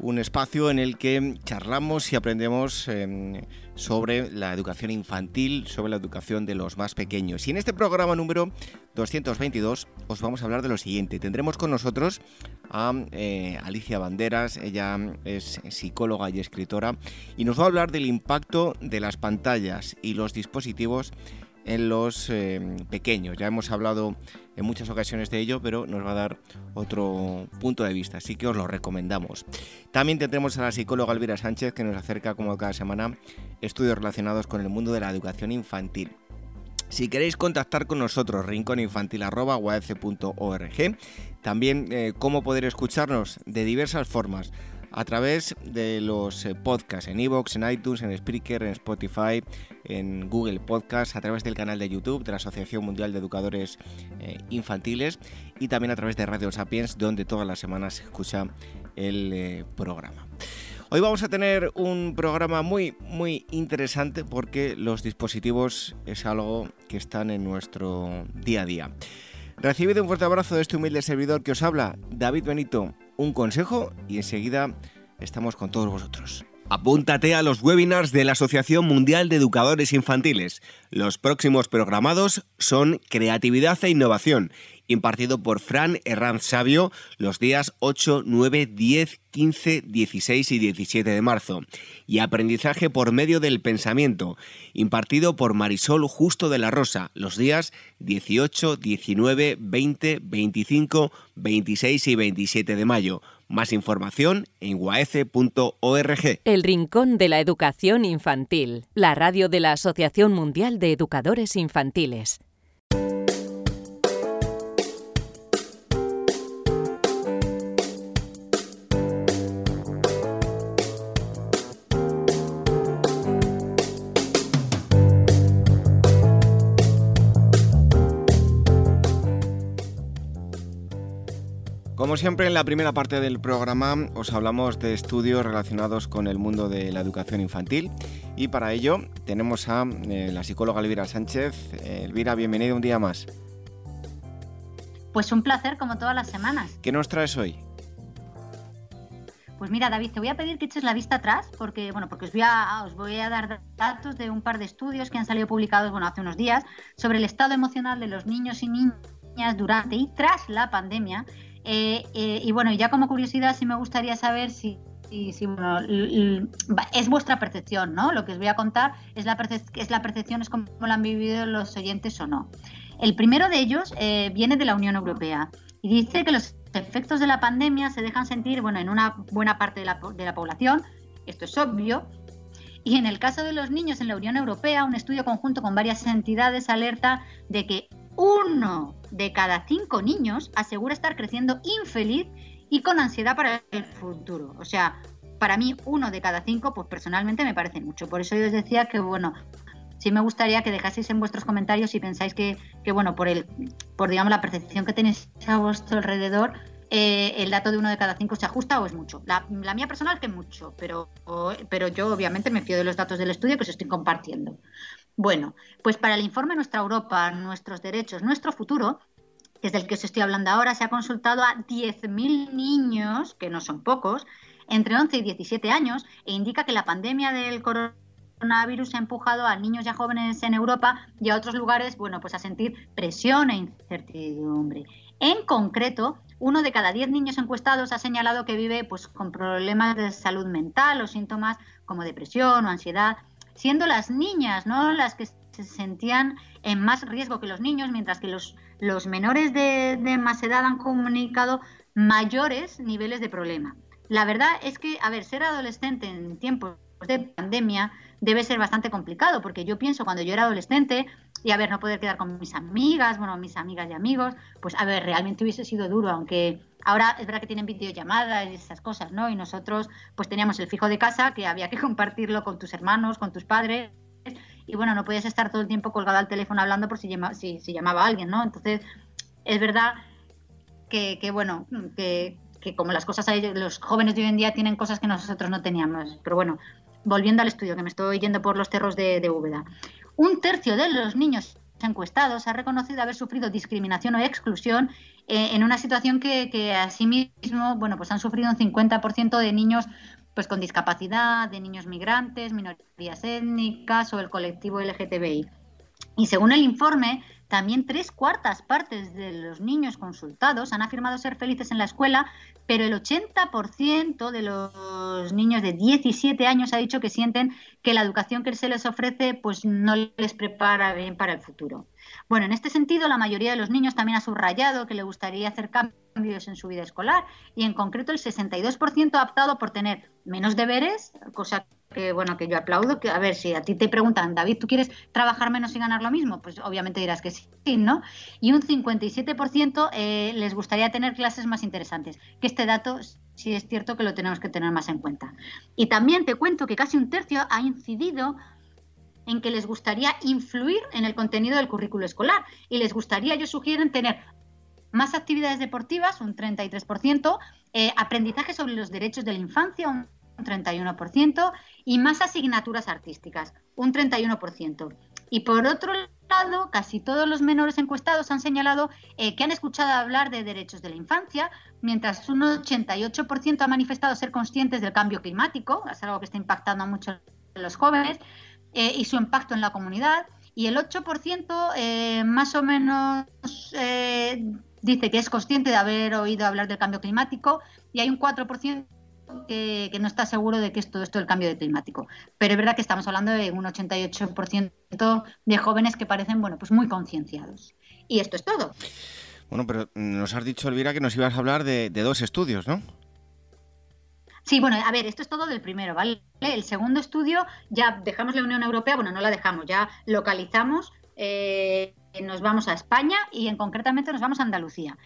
un espacio en el que charlamos y aprendemos em, sobre la educación infantil, sobre la educación de los más pequeños. Y en este programa número 222 os vamos a hablar de lo siguiente. Tendremos con nosotros a eh, Alicia Banderas, ella es psicóloga y escritora, y nos va a hablar del impacto de las pantallas y los dispositivos en los em, pequeños. Ya hemos hablado en muchas ocasiones de ello, pero nos va a dar otro punto de vista, así que os lo recomendamos. También tendremos a la psicóloga Elvira Sánchez que nos acerca como cada semana estudios relacionados con el mundo de la educación infantil. Si queréis contactar con nosotros, rincóninfantil.org, también eh, cómo poder escucharnos de diversas formas a través de los eh, podcasts en iVoox, en iTunes, en Spreaker, en Spotify, en Google Podcasts, a través del canal de YouTube de la Asociación Mundial de Educadores eh, Infantiles y también a través de Radio Sapiens, donde todas las semanas se escucha el eh, programa. Hoy vamos a tener un programa muy, muy interesante porque los dispositivos es algo que están en nuestro día a día. Recibid un fuerte abrazo de este humilde servidor que os habla, David Benito un consejo y enseguida estamos con todos vosotros. Apúntate a los webinars de la Asociación Mundial de Educadores Infantiles. Los próximos programados son Creatividad e Innovación impartido por Fran Herranz Sabio los días 8, 9, 10, 15, 16 y 17 de marzo, y Aprendizaje por medio del pensamiento, impartido por Marisol Justo de la Rosa los días 18, 19, 20, 25, 26 y 27 de mayo. Más información en guaece.org. El Rincón de la Educación Infantil, la radio de la Asociación Mundial de Educadores Infantiles. Como siempre, en la primera parte del programa os hablamos de estudios relacionados con el mundo de la educación infantil y para ello tenemos a eh, la psicóloga Elvira Sánchez. Eh, Elvira, bienvenida un día más. Pues un placer como todas las semanas. ¿Qué nos traes hoy? Pues mira, David, te voy a pedir que eches la vista atrás porque, bueno, porque os voy a, os voy a dar datos de un par de estudios que han salido publicados, bueno, hace unos días sobre el estado emocional de los niños y niñas durante y tras la pandemia eh, eh, y bueno, ya como curiosidad sí me gustaría saber si, bueno, es vuestra percepción, ¿no? Lo que os voy a contar es la, es la percepción, es como lo han vivido los oyentes o no. El primero de ellos eh, viene de la Unión Europea y dice que los efectos de la pandemia se dejan sentir, bueno, en una buena parte la, de la población, esto es obvio, y en el caso de los niños en la Unión Europea, un estudio conjunto con varias entidades alerta de que uno de cada cinco niños asegura estar creciendo infeliz y con ansiedad para el futuro. O sea, para mí uno de cada cinco, pues personalmente me parece mucho. Por eso yo os decía que, bueno, sí me gustaría que dejaseis en vuestros comentarios si pensáis que, que bueno, por el, por digamos la percepción que tenéis a vuestro alrededor, eh, el dato de uno de cada cinco se ajusta o es mucho. La, mía personal que es mucho, pero, pero yo obviamente me fío de los datos del estudio que os estoy compartiendo. Bueno, pues para el informe Nuestra Europa, nuestros derechos, nuestro futuro, que es del que os estoy hablando ahora, se ha consultado a 10.000 niños, que no son pocos, entre 11 y 17 años, e indica que la pandemia del coronavirus ha empujado a niños y a jóvenes en Europa y a otros lugares, bueno, pues a sentir presión e incertidumbre. En concreto, uno de cada 10 niños encuestados ha señalado que vive pues, con problemas de salud mental o síntomas como depresión o ansiedad siendo las niñas ¿no? las que se sentían en más riesgo que los niños, mientras que los, los menores de, más edad han comunicado mayores niveles de problema. La verdad es que, a ver, ser adolescente en tiempos de pandemia debe ser bastante complicado, porque yo pienso cuando yo era adolescente y a ver, no poder quedar con mis amigas, bueno, mis amigas y amigos, pues a ver, realmente hubiese sido duro, aunque ahora es verdad que tienen videollamadas y esas cosas, ¿no? Y nosotros pues teníamos el fijo de casa que había que compartirlo con tus hermanos, con tus padres y bueno, no podías estar todo el tiempo colgado al teléfono hablando por si, si, llamaba alguien, ¿no? Entonces, es verdad que, bueno, que, como las cosas, los jóvenes de hoy en día tienen cosas que nosotros no teníamos. Pero bueno, volviendo al estudio, que me estoy yendo por los terros de, de. Un tercio de los niños encuestados ha reconocido haber sufrido discriminación o exclusión eh, en una situación que, que asimismo, bueno, pues han sufrido un 50% de niños pues con discapacidad, de niños migrantes, minorías étnicas o el colectivo LGTBI. Y según el informe, también tres cuartas partes de los niños consultados han afirmado ser felices en la escuela, pero el 80% de los niños de 17 años ha dicho que sienten que la educación que se les ofrece pues no les prepara bien para el futuro. Bueno, en este sentido, la mayoría de los niños también ha subrayado que le gustaría hacer cambios en su vida escolar. Y en concreto el 62% ha optado por tener menos deberes, cosa que bueno que yo aplaudo que a ver si a ti te preguntan David tú quieres trabajar menos y ganar lo mismo pues obviamente dirás que sí no y un 57% eh, les gustaría tener clases más interesantes que este dato sí es cierto que lo tenemos que tener más en cuenta. Y también te cuento que casi un tercio ha incidido en que les gustaría influir en el contenido del currículo escolar y les gustaría, yo sugieren, tener más actividades deportivas, un 33%, eh, aprendizaje sobre los derechos de la infancia, un 31%, y más asignaturas artísticas, un 31%. Y por otro lado, casi todos los menores encuestados han señalado eh, que han escuchado hablar de derechos de la infancia, mientras un 88% ha manifestado ser conscientes del cambio climático, es algo que está impactando mucho a los jóvenes, eh, y su impacto en la comunidad. Y el 8% eh, más o menos dice que es consciente de haber oído hablar del cambio climático y hay un 4% que, no está seguro de que es todo esto el cambio de climático. Pero es verdad que estamos hablando de un 88% de jóvenes que parecen bueno, pues muy concienciados. Y esto es todo. Bueno, pero nos has dicho, Elvira, que nos ibas a hablar de, dos estudios, ¿no? Sí, bueno, a ver, esto es todo del primero, ¿vale? El segundo estudio ya dejamos la Unión Europea, bueno, no la dejamos, ya localizamos, eh, nos vamos a España y en concretamente nos vamos a Andalucía.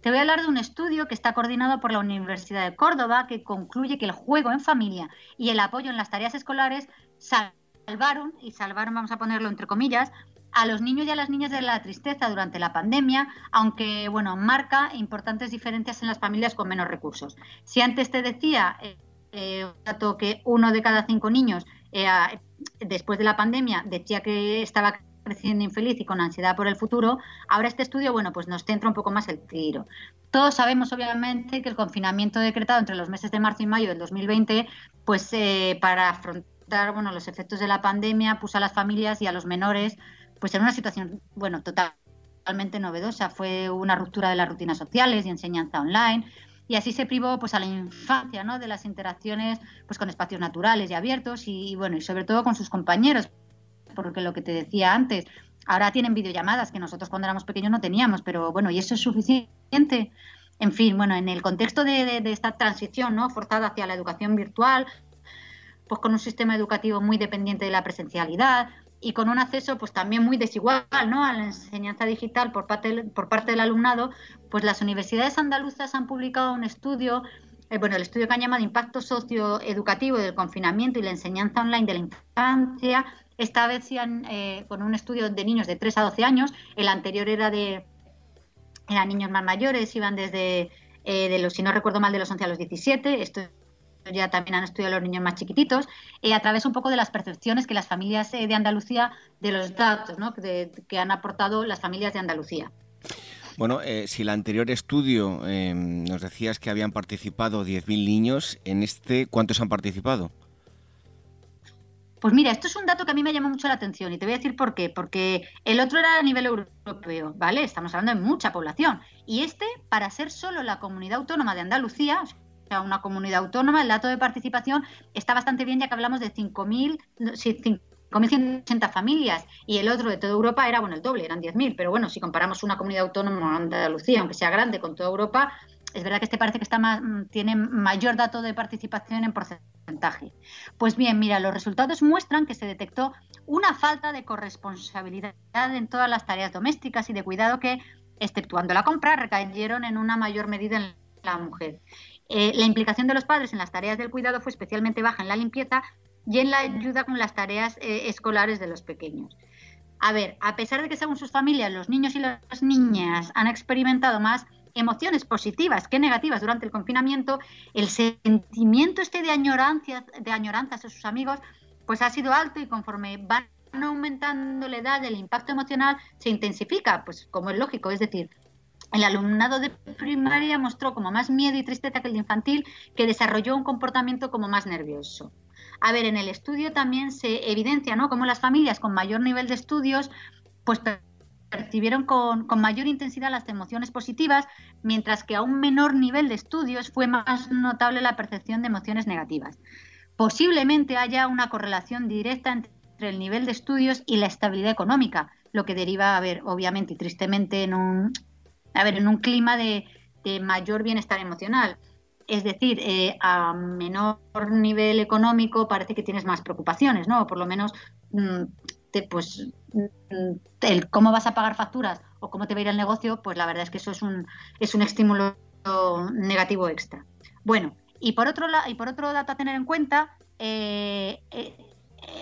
Te voy a hablar de un estudio que está coordinado por la Universidad de Córdoba que concluye que el juego en familia y el apoyo en las tareas escolares salvaron, y salvaron vamos a ponerlo entre comillas, a los niños y a las niñas de la tristeza durante la pandemia, aunque bueno, marca importantes diferencias en las familias con menos recursos. Si antes te decía eh, eh dato que uno de cada cinco niños eh, después de la pandemia decía que estaba creciendo infeliz y con ansiedad por el futuro, ahora este estudio, bueno, pues nos centra un poco más el tiro. Todos sabemos, obviamente, que el confinamiento decretado entre los meses de marzo y mayo del 2020, pues eh, para afrontar, bueno, los efectos de la pandemia, puso a las familias y a los menores, pues en una situación, bueno, totalmente novedosa. Fue una ruptura de las rutinas sociales y enseñanza online, y así se privó pues a la infancia ¿no? de las interacciones pues con espacios naturales y abiertos y, bueno y sobre todo con sus compañeros porque lo que te decía antes, ahora tienen videollamadas que nosotros cuando éramos pequeños no teníamos, pero bueno, ¿y eso es suficiente? En fin, bueno, en el contexto de, esta transición ¿no? forzada hacia la educación virtual, pues con un sistema educativo muy dependiente de la presencialidad y con un acceso pues también muy desigual ¿no? a la enseñanza digital por parte, del alumnado, pues las universidades andaluzas han publicado un estudio eh, bueno, el estudio que han llamado Impacto Socioeducativo del Confinamiento y la Enseñanza Online de la Infancia, esta vez eh, con un estudio de niños de 3 a 12 años, el anterior era de eran niños más mayores, iban desde, eh, de los, si no recuerdo mal, de los 11 a los 17, esto ya también han estudiado los niños más chiquititos, eh, a través un poco de las percepciones que las familias de Andalucía, de los datos que han aportado las familias de Andalucía. Bueno, si el anterior estudio nos decías que habían participado 10.000 niños, en este, ¿cuántos han participado? Pues mira, esto es un dato que a mí me llama mucho la atención y te voy a decir por qué. Porque el otro era a nivel europeo, ¿vale? Estamos hablando de mucha población. Y este, para ser solo la comunidad autónoma de Andalucía, o sea, una comunidad autónoma, el dato de participación está bastante bien ya que hablamos de 5.180 familias y el otro de toda Europa era, bueno, el doble, eran 10.000. Pero bueno, si comparamos una comunidad autónoma Andalucía, aunque sea grande, con toda Europa, es verdad que este parece que está más, tiene mayor dato de participación en porcentaje pues bien, mira, los resultados muestran que se detectó una falta de corresponsabilidad en todas las tareas domésticas y de cuidado que, exceptuando la compra, recayeron en una mayor medida en la mujer. Eh, la implicación de los padres en las tareas del cuidado fue especialmente baja en la limpieza, y en la ayuda con las tareas eh, escolares de los pequeños. A ver, a pesar de que según sus familias los niños y las niñas han experimentado más emociones positivas que negativas durante el confinamiento, el sentimiento este de añoranza, de añoranzas a sus amigos, pues ha sido alto y conforme van aumentando la edad, el impacto emocional se intensifica, pues como es lógico, es decir, el alumnado de primaria mostró como más miedo y tristeza que el de infantil, que desarrolló un comportamiento como más nervioso. A ver, en el estudio también se evidencia, ¿no? Como las familias con mayor nivel de estudios, pues percibieron con, mayor intensidad las emociones positivas, mientras que a un menor nivel de estudios fue más notable la percepción de emociones negativas. Posiblemente haya una correlación directa entre el nivel de estudios y la estabilidad económica, lo que deriva, a ver, obviamente y tristemente, en un, a ver, en un clima de, mayor bienestar emocional. Es decir, eh, a menor nivel económico parece que tienes más preocupaciones, ¿no? Por lo menos pues mm, el cómo vas a pagar facturas o cómo te va a ir el negocio, pues la verdad es que eso es un, es un estímulo negativo extra. Bueno, y por otro, y por otro dato a tener en cuenta, eh, eh,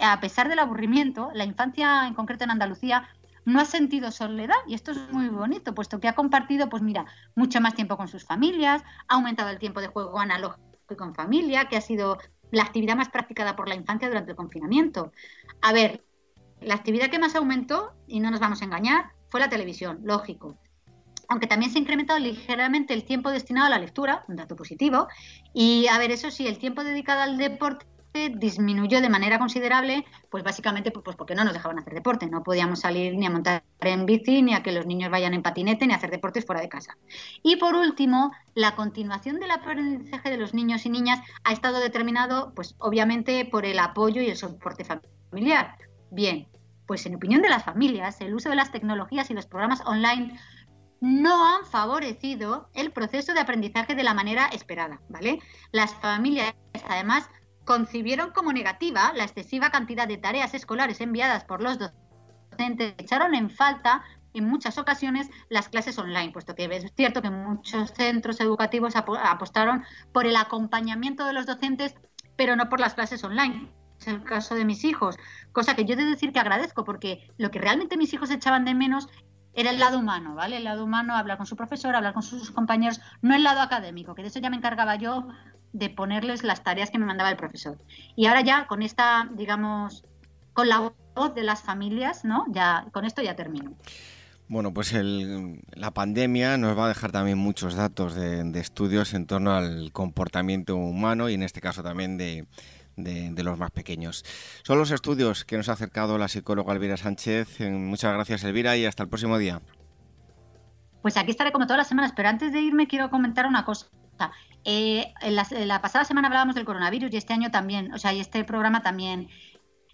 a pesar del aburrimiento, la infancia en concreto en Andalucía no ha sentido soledad y esto es muy bonito, puesto que ha compartido, pues mira, mucho más tiempo con sus familias, ha aumentado el tiempo de juego analógico con familia, que ha sido la actividad más practicada por la infancia durante el confinamiento. A ver, la actividad que más aumentó, y no nos vamos a engañar, fue la televisión, lógico. Aunque también se ha incrementado ligeramente el tiempo destinado a la lectura, un dato positivo. Y a ver, eso sí, el tiempo dedicado al deporte disminuyó de manera considerable, pues básicamente pues porque no nos dejaban hacer deporte, no podíamos salir ni a montar en bici, ni a que los niños vayan en patinete, ni a hacer deportes fuera de casa. Y por último, la continuación del aprendizaje de los niños y niñas ha estado determinado, pues obviamente por el apoyo y el soporte familiar. Bien, pues en opinión de las familias, el uso de las tecnologías y los programas online no han favorecido el proceso de aprendizaje de la manera esperada, ¿vale? Las familias, además, concibieron como negativa la excesiva cantidad de tareas escolares enviadas por los docentes, echaron en falta en muchas ocasiones las clases online, puesto que es cierto que muchos centros educativos apostaron por el acompañamiento de los docentes, pero no por las clases online es el caso de mis hijos, cosa que yo he de decir que agradezco porque lo que realmente mis hijos echaban de menos era el lado humano, ¿vale? El lado humano, hablar con su profesor, hablar con sus compañeros, no el lado académico, que de eso ya me encargaba yo de ponerles las tareas que me mandaba el profesor. Y ahora ya con esta, digamos, con la voz de las familias, ¿no? Ya con esto ya termino. Bueno, pues la pandemia nos va a dejar también muchos datos de, estudios en torno al comportamiento humano y en este caso también de, de, los más pequeños. Son los estudios que nos ha acercado la psicóloga Elvira Sánchez. Eh, muchas gracias Elvira y hasta el próximo día. Pues aquí estaré como todas las semanas, pero antes de irme quiero comentar una cosa. Eh, la, pasada semana hablábamos del coronavirus y este año también, o sea, y este programa también.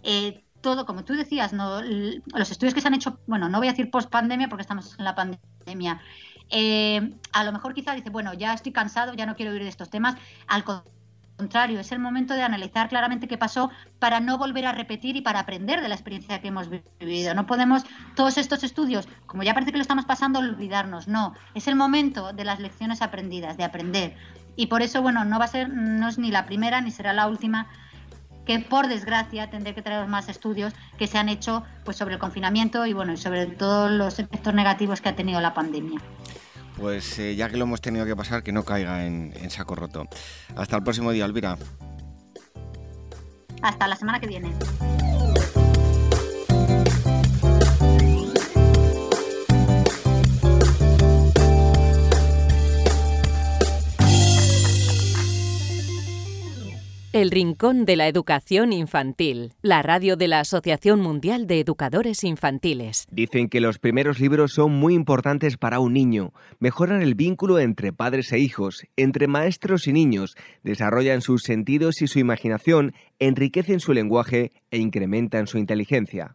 Eh, todo, como tú decías, los estudios que se han hecho, bueno, no voy a decir post pandemia porque estamos en la pandemia. a lo mejor quizá dice, bueno, ya estoy cansado, ya no quiero oír de estos temas. Al contrario, es el momento de analizar claramente qué pasó para no volver a repetir y para aprender de la experiencia que hemos vivido. No podemos todos estos estudios, como ya parece que lo estamos pasando, olvidarnos. No, es el momento de las lecciones aprendidas, de aprender. Y por eso, bueno, no va a ser, no es ni la primera ni será la última que por desgracia tendré que traer más estudios que se han hecho pues sobre el confinamiento y bueno y sobre todos los efectos negativos que ha tenido la pandemia pues eh, ya que lo hemos tenido que pasar, que no caiga en, en saco roto. Hasta el próximo día, Elvira. Hasta la semana que viene. El Rincón de la Educación Infantil, la radio de la Asociación Mundial de Educadores Infantiles. Dicen que los primeros libros son muy importantes para un niño, mejoran el vínculo entre padres e hijos, entre maestros y niños, desarrollan sus sentidos y su imaginación, enriquecen su lenguaje e incrementan su inteligencia.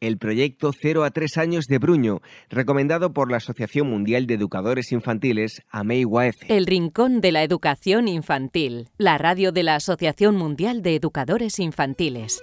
El proyecto 0 a 3 años de Bruño, recomendado por la Asociación Mundial de Educadores Infantiles, AMEI El Rincón de la Educación Infantil, la radio de la Asociación Mundial de Educadores Infantiles.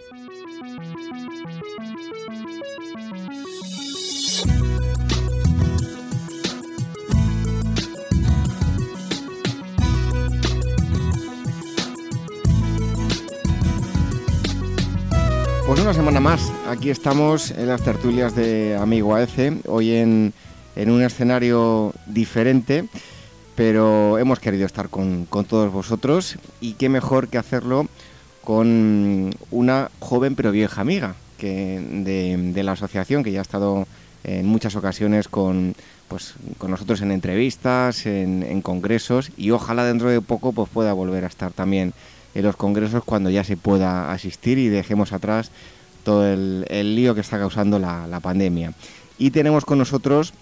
Pues una semana más, aquí estamos en las tertulias de Amigo AEC, hoy en, un escenario diferente, pero hemos querido estar con, todos vosotros y qué mejor que hacerlo con una joven pero vieja amiga que de, la asociación que ya ha estado en muchas ocasiones con, pues, con nosotros en entrevistas, en, en congresos y ojalá dentro de poco pues, pueda volver a estar también en los congresos cuando ya se pueda asistir y dejemos atrás todo el, lío que está causando la, pandemia. Y tenemos con nosotros,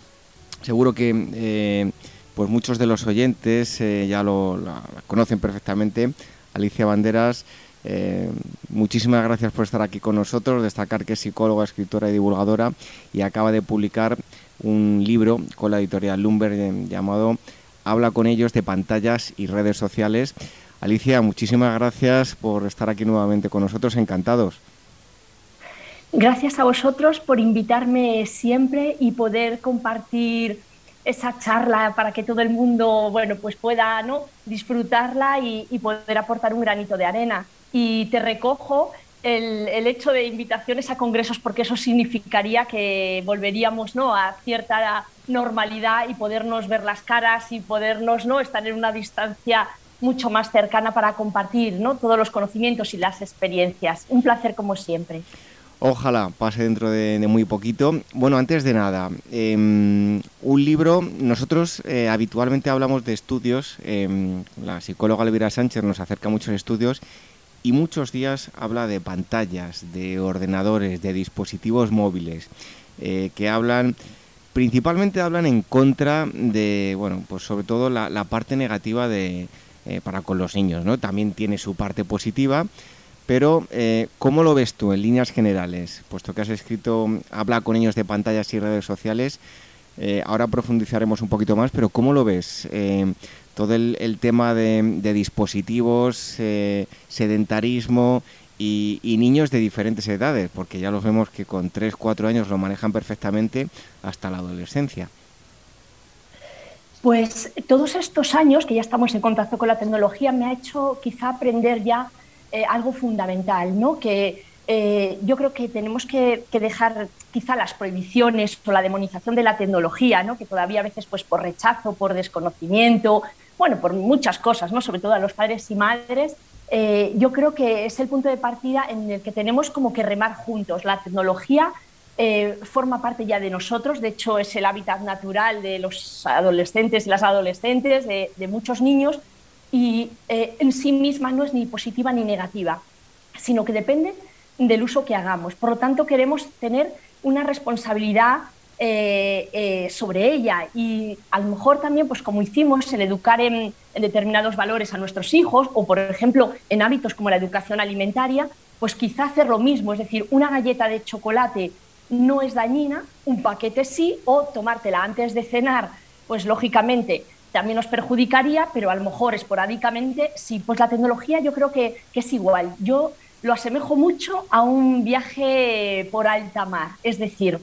seguro que eh, pues muchos de los oyentes eh, ya lo conocen perfectamente, Alicia Banderas. Eh, muchísimas gracias por estar aquí con nosotros, destacar que es psicóloga, escritora y divulgadora y acaba de publicar un libro con la editorial Lumber llamado Habla con ellos de pantallas y redes sociales Alicia, muchísimas gracias por estar aquí nuevamente con nosotros, encantados. Gracias a vosotros por invitarme siempre y poder compartir esa charla para que todo el mundo bueno, pues pueda ¿no? disfrutarla y, poder aportar un granito de arena. Y te recojo el, hecho de invitaciones a congresos porque eso significaría que volveríamos ¿no? a cierta normalidad y podernos ver las caras y podernos ¿no? estar en una distancia mucho más cercana para compartir ¿no? todos los conocimientos y las experiencias. Un placer como siempre. Ojalá pase dentro de, muy poquito. Bueno, antes de nada, em, un libro, nosotros eh, habitualmente hablamos de estudios, em, la psicóloga Elvira Sánchez nos acerca muchos estudios y muchos días habla de pantallas, de ordenadores, de dispositivos móviles, eh, que hablan, principalmente hablan en contra de, bueno, pues sobre todo la parte negativa de, eh, para con los niños, ¿no? También tiene su parte positiva, pero eh, ¿cómo lo ves tú en líneas generales? Puesto que has escrito Habla con niños de pantallas y redes sociales, eh, ahora profundizaremos un poquito más, pero ¿cómo lo ves? todo el, tema de, dispositivos, sedentarismo y, y, niños de diferentes edades, porque ya los vemos que con 3, 4 años lo manejan perfectamente hasta la adolescencia. Pues todos estos años que ya estamos en contacto con la tecnología me ha hecho quizá aprender ya eh, algo fundamental, ¿no? que eh, yo creo que tenemos que, dejar quizá las prohibiciones o la demonización de la tecnología, ¿no? que todavía a veces pues, por rechazo, por desconocimiento, bueno, por muchas cosas, ¿no? sobre todo a los padres y madres, eh, yo creo que es el punto de partida en el que tenemos como que remar juntos. La tecnología eh, forma parte ya de nosotros, de hecho es el hábitat natural de los adolescentes y las adolescentes, de, muchos niños, y eh, en sí misma no es ni positiva ni negativa, sino que depende del uso que hagamos. Por lo tanto, queremos tener una responsabilidad eh, sobre ella y a lo mejor también, pues como hicimos, en educar en, en determinados valores a nuestros hijos o, por ejemplo, en hábitos como la educación alimentaria, pues quizá hacer lo mismo, es decir, una galleta de chocolate no es dañina, un paquete sí, o tomártela antes de cenar, pues lógicamente también nos perjudicaría, pero a lo mejor esporádicamente sí. Pues la tecnología yo creo que, es igual. Yo lo asemejo mucho a un viaje por alta mar, es decir,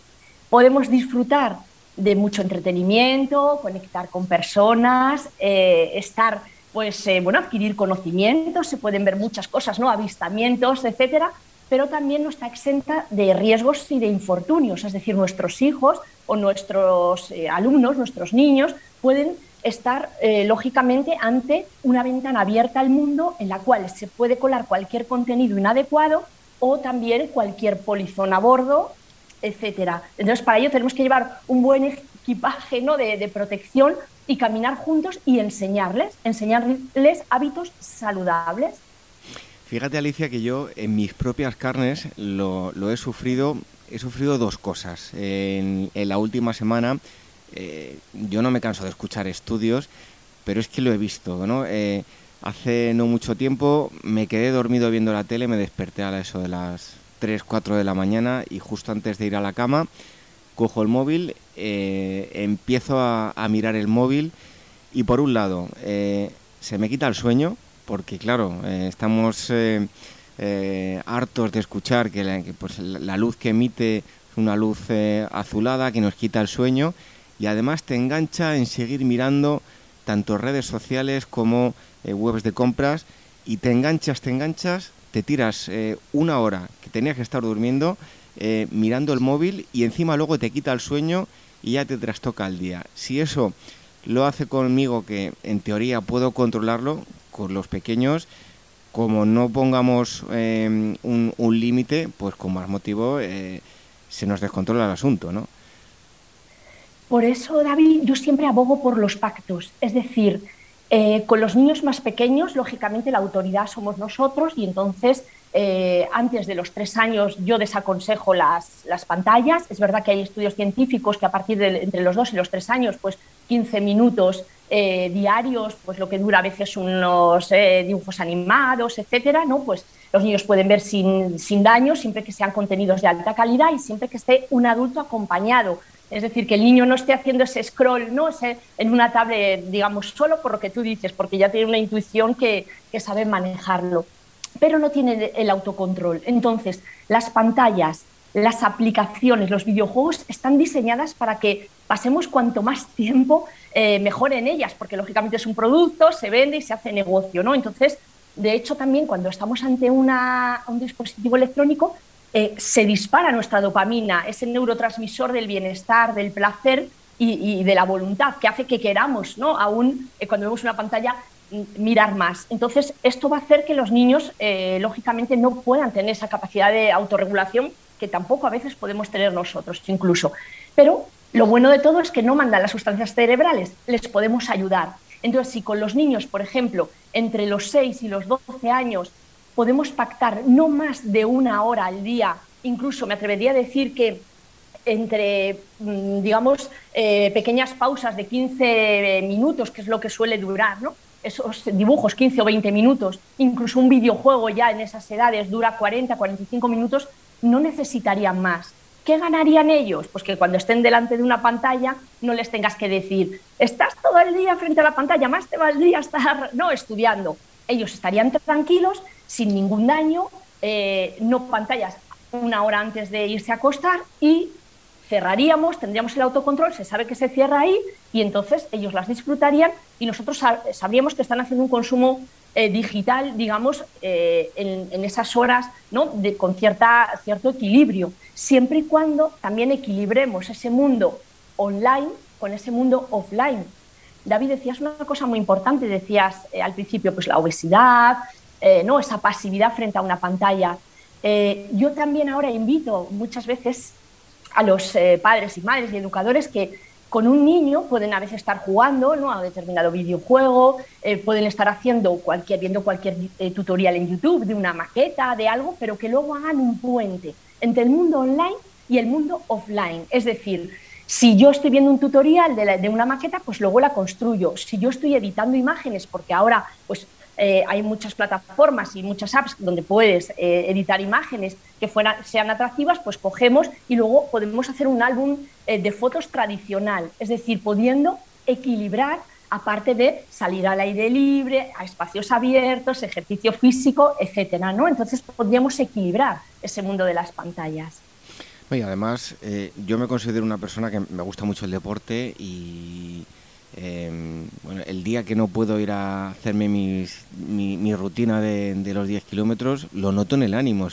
podemos disfrutar de mucho entretenimiento, conectar con personas, eh, estar, pues, eh, bueno, adquirir conocimientos, se pueden ver muchas cosas, ¿no? Avistamientos, etcétera, pero también no está exenta de riesgos y de infortunios, es decir, nuestros hijos o nuestros eh, alumnos, nuestros niños, pueden estar lógicamente ante una ventana abierta al mundo en la cual se puede colar cualquier contenido inadecuado o también cualquier polizón a bordo etcétera. Entonces, para ello tenemos que llevar un buen equipaje ¿no? de, protección y caminar juntos y enseñarles, enseñarles hábitos saludables. Fíjate, Alicia, que yo en mis propias carnes lo, he sufrido, he sufrido dos cosas. En, la última semana, eh, yo no me canso de escuchar estudios, pero es que lo he visto, ¿no? Eh, hace no mucho tiempo me quedé dormido viendo la tele, me desperté a eso de las 3, 4 de la mañana y justo antes de ir a la cama cojo el móvil, eh, empiezo a, mirar el móvil y por un lado se me quita el sueño porque claro, eh, estamos hartos de escuchar que, la, pues, la luz que emite es una luz azulada que nos quita el sueño y además te engancha en seguir mirando tanto redes sociales como webs de compras y te enganchas, te enganchas te tiras eh, una hora que tenías que estar durmiendo eh, mirando el móvil y encima luego te quita el sueño y ya te trastoca el día. Si eso lo hace conmigo, que en teoría puedo controlarlo, con los pequeños, como no pongamos em, un, límite, pues con más motivo eh, se nos descontrola el asunto, ¿no? Por eso, David, yo siempre abogo por los pactos. Es decir, eh, con los niños más pequeños, lógicamente, la autoridad somos nosotros y entonces eh, antes de los tres años yo desaconsejo las, las, pantallas. Es verdad que hay estudios científicos que a partir de entre los dos y los tres años, pues 15 minutos eh, diarios, pues lo que dura a veces unos dibujos animados, etcétera, ¿no? Pues los niños pueden ver sin, sin daño, siempre que sean contenidos de alta calidad y siempre que esté un adulto acompañado. Es decir, que el niño no esté haciendo ese scroll ¿no? en una tablet, digamos, solo por lo que tú dices, porque ya tiene una intuición que, sabe manejarlo, pero no tiene el autocontrol. Entonces, las pantallas, las aplicaciones, los videojuegos están diseñadas para que pasemos cuanto más tiempo eh, mejor en ellas, porque lógicamente es un producto, se vende y se hace negocio, ¿no? Entonces, de hecho, también cuando estamos ante un dispositivo electrónico, eh, se dispara nuestra dopamina, ese neurotransmisor del bienestar, del placer y, de la voluntad, que hace que queramos, ¿no? aún eh, cuando vemos una pantalla, mirar más. Entonces, esto va a hacer que los niños, eh, lógicamente, no puedan tener esa capacidad de autorregulación que tampoco a veces podemos tener nosotros, incluso. Pero lo bueno de todo es que no mandan las sustancias cerebrales, les podemos ayudar. Entonces, si con los niños, por ejemplo, entre los 6 y los 12 años, podemos pactar no más de una hora al día, incluso me atrevería a decir que entre, mm, digamos, eh, pequeñas pausas de 15 minutos, que es lo que suele durar, ¿no? Esos dibujos, 15 o 20 minutos, incluso un videojuego ya en esas edades dura 40, 45 minutos, no necesitarían más. ¿Qué ganarían ellos? Pues que cuando estén delante de una pantalla no les tengas que decir, estás todo el día frente a la pantalla, más te valdría estar no estudiando. Ellos estarían tranquilos sin ningún daño, eh, no pantallas una hora antes de irse a acostar y cerraríamos, tendríamos el autocontrol, se sabe que se cierra ahí y entonces ellos las disfrutarían y nosotros sabríamos que están haciendo un consumo eh, digital, digamos, eh, en, esas horas ¿no? de, con cierta, cierto equilibrio, siempre y cuando también equilibremos ese mundo online con ese mundo offline. David, decías una cosa muy importante, decías al principio, pues la obesidad, eh, ¿no? esa pasividad frente a una pantalla. Eh, yo también ahora invito muchas veces a los eh, padres y madres y educadores que con un niño pueden a veces estar jugando ¿no? a determinado videojuego, pueden estar haciendo cualquier, viendo cualquier tutorial en YouTube de una maqueta, de algo, pero que luego hagan un puente entre el mundo online y el mundo offline. Es decir, si yo estoy viendo un tutorial de, una maqueta, pues luego la construyo. Si yo estoy editando imágenes, porque ahora pues eh, hay muchas plataformas y muchas apps donde puedes eh, editar imágenes que fueran, sean atractivas, pues cogemos y luego podemos hacer un álbum eh, de fotos tradicional, es decir, pudiendo equilibrar aparte de salir al aire libre, a espacios abiertos, ejercicio físico, etcétera, ¿no? Entonces podríamos equilibrar ese mundo de las pantallas. Y además, eh, yo me considero una persona que me gusta mucho el deporte y em, bueno, el día que no puedo ir a hacerme mi, rutina de, los 10 kilómetros, lo noto en el ánimo.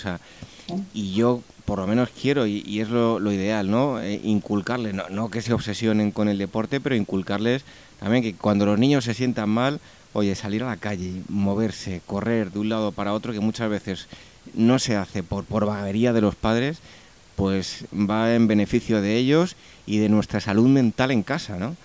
Y yo por lo menos quiero, y, es lo, ideal, ¿no? Eh, inculcarles, no, que se obsesionen con el deporte, pero inculcarles también que cuando los niños se sientan mal, oye, salir a la calle, moverse, correr de un lado para otro, que muchas veces no se hace por, por de los padres, pues va en beneficio de ellos y de nuestra salud mental en casa, ¿no?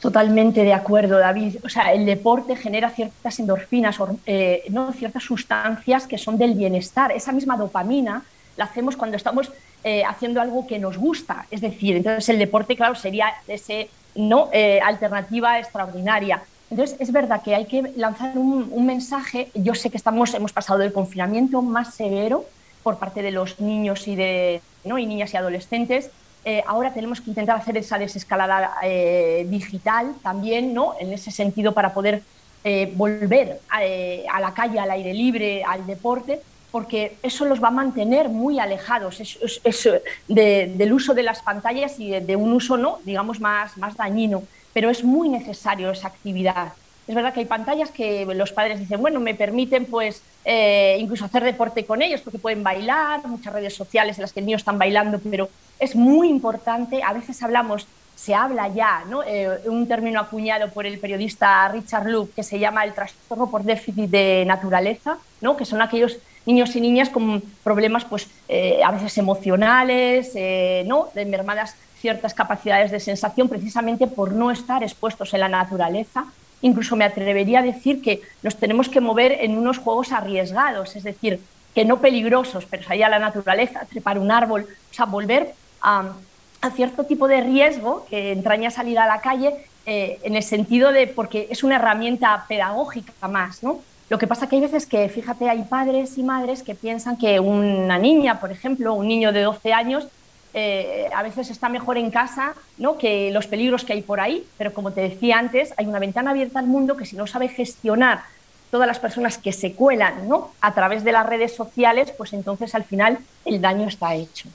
Totalmente de acuerdo, David. O sea, el deporte genera ciertas endorfinas, eh, ¿no? ciertas sustancias que son del bienestar. Esa misma dopamina la hacemos cuando estamos eh, haciendo algo que nos gusta. Es decir, entonces el deporte, claro, sería esa ¿no? Eh, alternativa extraordinaria. Entonces, es verdad que hay que lanzar un, mensaje. Yo sé que estamos, hemos pasado del confinamiento más severo por parte de los niños y, de, ¿no? y niñas y adolescentes eh, ahora tenemos que intentar hacer esa desescalada eh, digital también, ¿no? En ese sentido, para poder eh, volver a, la calle, al aire libre, al deporte, porque eso los va a mantener muy alejados del uso de las pantallas y de, un uso, ¿no? Digamos, más, más dañino. Pero es muy necesario esa actividad. Es verdad que hay pantallas que los padres dicen, bueno, me permiten pues incluso hacer deporte con ellos porque pueden bailar, muchas redes sociales en las que el niño están bailando, pero es muy importante, a veces hablamos, se habla ya, ¿no? Eh, un término acuñado por el periodista Richard Luke que se llama el trastorno por déficit de naturaleza, ¿no? que son aquellos niños y niñas con problemas pues, eh, a veces emocionales, eh, ¿no? de mermadas ciertas capacidades de sensación precisamente por no estar expuestos en la naturaleza. Incluso me atrevería a decir que nos tenemos que mover en unos juegos arriesgados, es decir, que no peligrosos, pero salir a la naturaleza, trepar un árbol, o sea, volver a, cierto tipo de riesgo que entraña salir a la calle eh, en el sentido de, porque es una herramienta pedagógica más, ¿no? Lo que pasa que hay veces que, fíjate, hay padres y madres que piensan que una niña, por ejemplo, un niño de 12 años, eh, a veces está mejor en casa ¿no? que los peligros que hay por ahí, pero como te decía antes, hay una ventana abierta al mundo que si no sabe gestionar todas las personas que se cuelan ¿no? a través de las redes sociales, pues entonces al final el daño está hecho.